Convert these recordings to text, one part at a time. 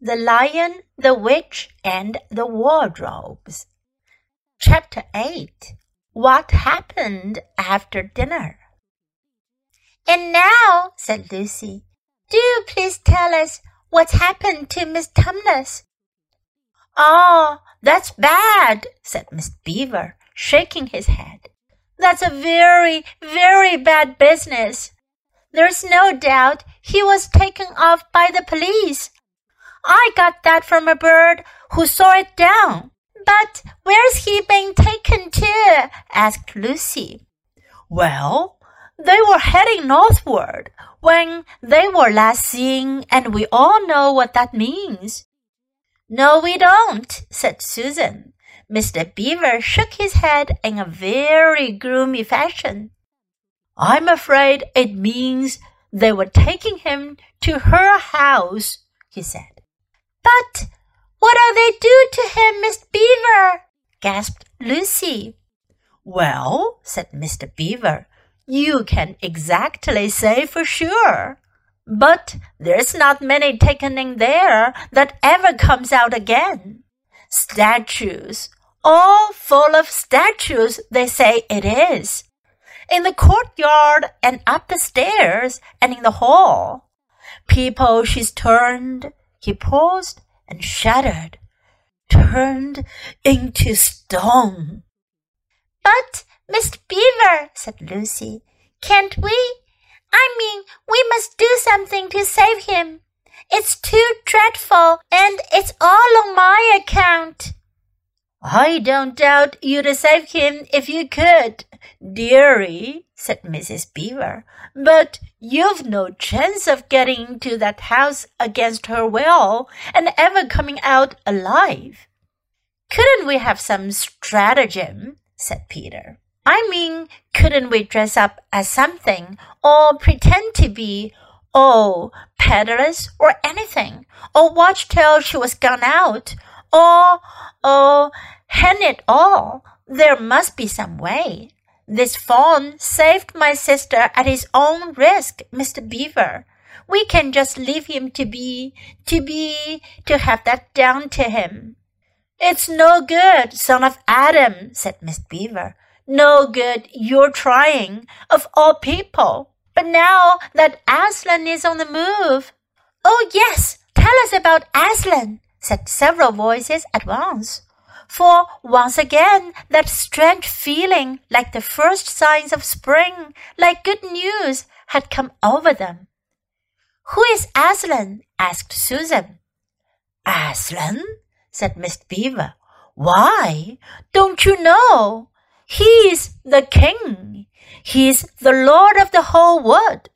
The Lion, the Witch, and the Wardrobes. Chapter 8 What Happened After Dinner? And now, said Lucy, do please tell us what's happened to Miss Tumnus. Oh, that's bad, said Miss Beaver, shaking his head. That's a very, very bad business. There's no doubt he was taken off by the police I got that from a bird who saw it down. But where's he been taken to? asked Lucy. Well, they were heading northward when they were last seen, and we all know what that means. No, we don't, said Susan. Mr. Beaver shook his head in a very gloomy fashion. I'm afraid it means they were taking him to her house, he said. But what'll they do to him, Miss Beaver? gasped Lucy. Well, said Mr. Beaver, you can exactly say for sure. But there's not many taken in there that ever comes out again. Statues, all full of statues, they say it is. In the courtyard and up the stairs and in the hall. People she's turned, he paused and shuddered, turned into stone. But, Miss Beaver, said Lucy, can't we? I mean, we must do something to save him. It's too dreadful, and it's all on my account. I don't doubt you'd save him if you could, dearie, said Mrs. Beaver. But you've no chance of getting into that house against her will and ever coming out alive. Couldn't we have some stratagem? said Peter. I mean, couldn't we dress up as something or pretend to be, oh, peddlers or anything, or watch till she was gone out, or, oh, hang it all, there must be some way. This fawn saved my sister at his own risk, Mr. Beaver. We can just leave him to be, to be, to have that done to him. It's no good, son of Adam, said Miss Beaver. No good you're trying, of all people. But now that Aslan is on the move. Oh, yes, tell us about Aslan, said several voices at once for once again that strange feeling like the first signs of spring, like good news, had come over them. Who is Aslan? asked Susan. Aslan? said Miss Beaver. Why, don't you know? He's the king. He's the lord of the whole wood.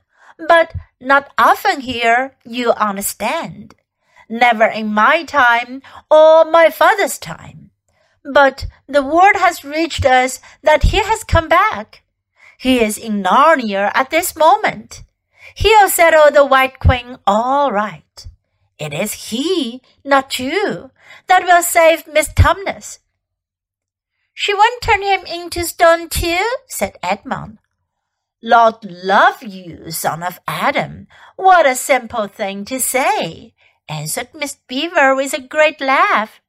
But not often here, you understand. Never in my time or my father's time. But the word has reached us that he has come back. He is in Narnia at this moment. He'll settle the White Queen all right. It is he, not you, that will save Miss Tumnus. She won't turn him into stone too, said Edmund. Lord love you, son of Adam. What a simple thing to say, answered Miss Beaver with a great laugh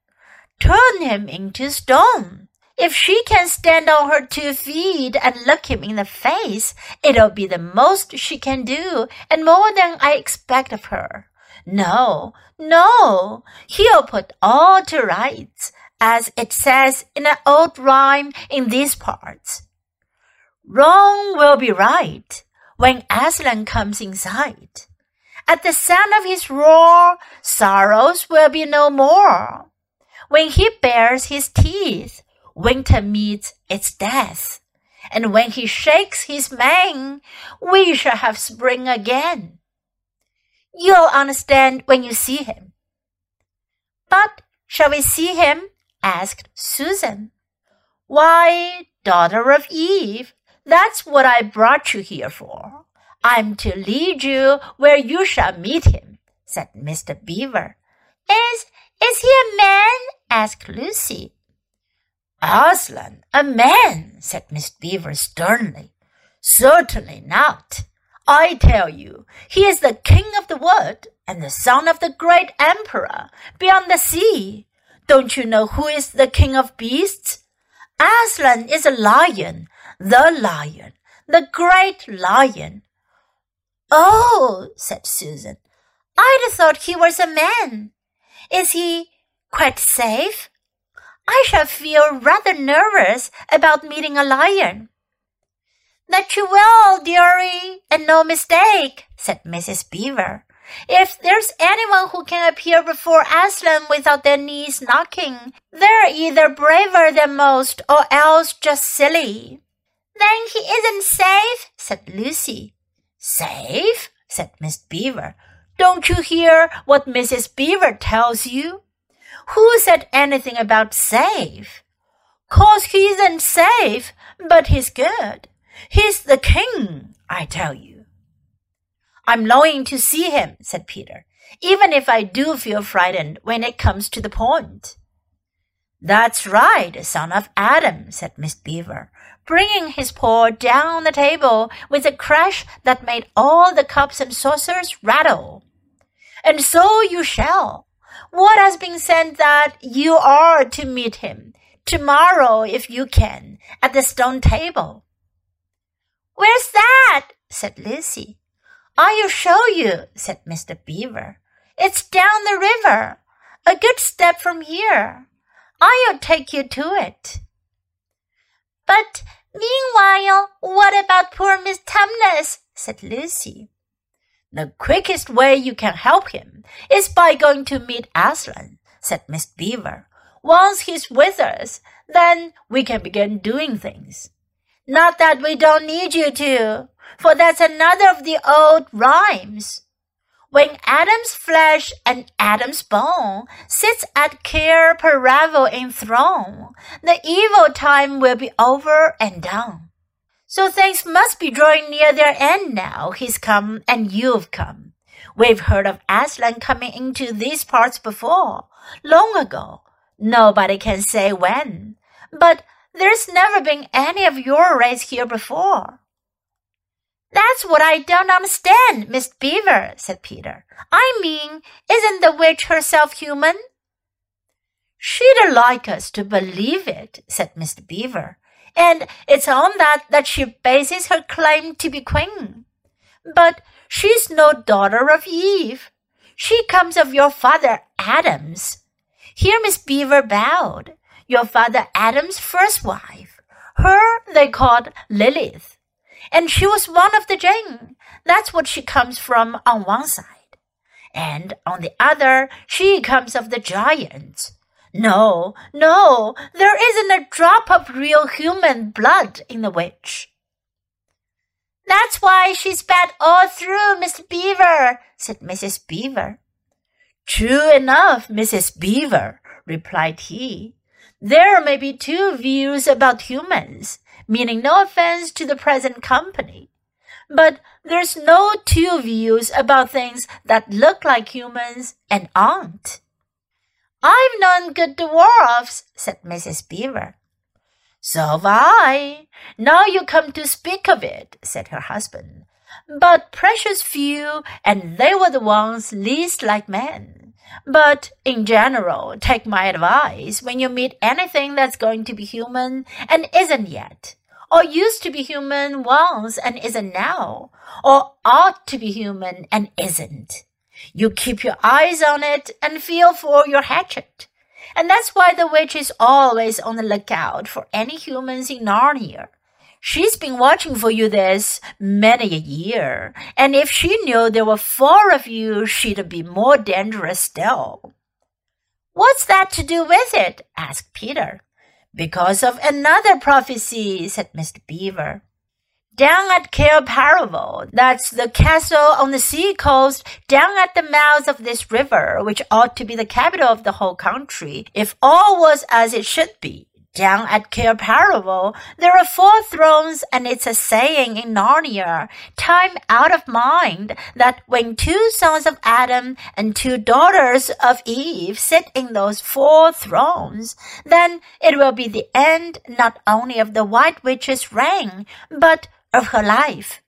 turn him into stone. If she can stand on her two feet and look him in the face, it'll be the most she can do and more than I expect of her. No, no, he'll put all to rights, as it says in an old rhyme in these parts. Wrong will be right when Aslan comes in sight. At the sound of his roar, sorrows will be no more. When he bares his teeth, winter meets its death. And when he shakes his mane, we shall have spring again. You'll understand when you see him. But shall we see him? asked Susan. Why, daughter of Eve, that's what I brought you here for. I'm to lead you where you shall meet him, said Mr. Beaver. Is is he a man? Asked Lucy. Aslan, a man, said Miss Beaver sternly. Certainly not. I tell you, he is the king of the wood. and the son of the great emperor beyond the sea. Don't you know who is the king of beasts? Aslan is a lion, the lion, the great lion. Oh, said Susan, I'd have thought he was a man. Is he quite safe? I shall feel rather nervous about meeting a lion. That you will, dearie, and no mistake, said Mrs. Beaver. If there's anyone who can appear before Aslan without their knees knocking, they're either braver than most or else just silly. Then he isn't safe, said Lucy. Safe? said Miss Beaver. Don't you hear what Mrs. Beaver tells you? Who said anything about safe? Course he isn't safe, but he's good. He's the king, I tell you. I'm longing to see him, said Peter, even if I do feel frightened when it comes to the point. That's right, son of Adam, said Miss Beaver, bringing his paw down the table with a crash that made all the cups and saucers rattle. And so you shall. What has been said that you are to meet him tomorrow if you can at the stone table? Where's that? said Lucy. I'll show you, said Mr. Beaver. It's down the river, a good step from here. I'll take you to it. But meanwhile, what about poor Miss Tumnus? said Lucy. The quickest way you can help him is by going to meet Aslan, said Miss Beaver. Once he's with us, then we can begin doing things. Not that we don't need you to, for that's another of the old rhymes. When Adam's flesh and Adam's bone sits at Cair Paravel enthroned, the evil time will be over and done. So things must be drawing near their end now. He's come and you've come. We've heard of Aslan coming into these parts before, long ago. Nobody can say when. But there's never been any of your race here before. That's what I don't understand, Miss Beaver, said Peter. I mean, isn't the witch herself human? She'd like us to believe it, said Mr. Beaver and it's on that that she bases her claim to be queen. But she's no daughter of Eve. She comes of your father Adam's. Here Miss Beaver bowed, your father Adam's first wife. Her they called Lilith. And she was one of the Jinn. That's what she comes from on one side. And on the other, she comes of the giants. No, no, there isn't a drop of real human blood in the witch. That's why she's bad all through, Mr. Beaver, said Mrs. Beaver. True enough, Mrs. Beaver, replied he. There may be two views about humans, meaning no offense to the present company. But there's no two views about things that look like humans and aren't. I've known good dwarfs, said Mrs. Beaver. So have I. Now you come to speak of it, said her husband. But precious few, and they were the ones least like men. But in general, take my advice when you meet anything that's going to be human and isn't yet, or used to be human once and isn't now, or ought to be human and isn't. You keep your eyes on it and feel for your hatchet. And that's why the witch is always on the lookout for any humans in Narnia. She's been watching for you this many a year, and if she knew there were four of you, she'd be more dangerous still. What's that to do with it? asked Peter. Because of another prophecy, said Mr. Beaver. Down at Paravel, that's the castle on the sea coast, down at the mouth of this river, which ought to be the capital of the whole country, if all was as it should be. Down at Paravel, there are four thrones, and it's a saying in Narnia, time out of mind, that when two sons of Adam and two daughters of Eve sit in those four thrones, then it will be the end not only of the White Witch's reign, but of her life.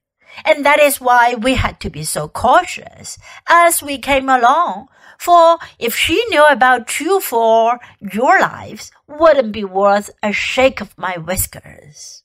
and that is why we had to be so cautious as we came along. For if she knew about you for your lives, wouldn't be worth a shake of my whiskers.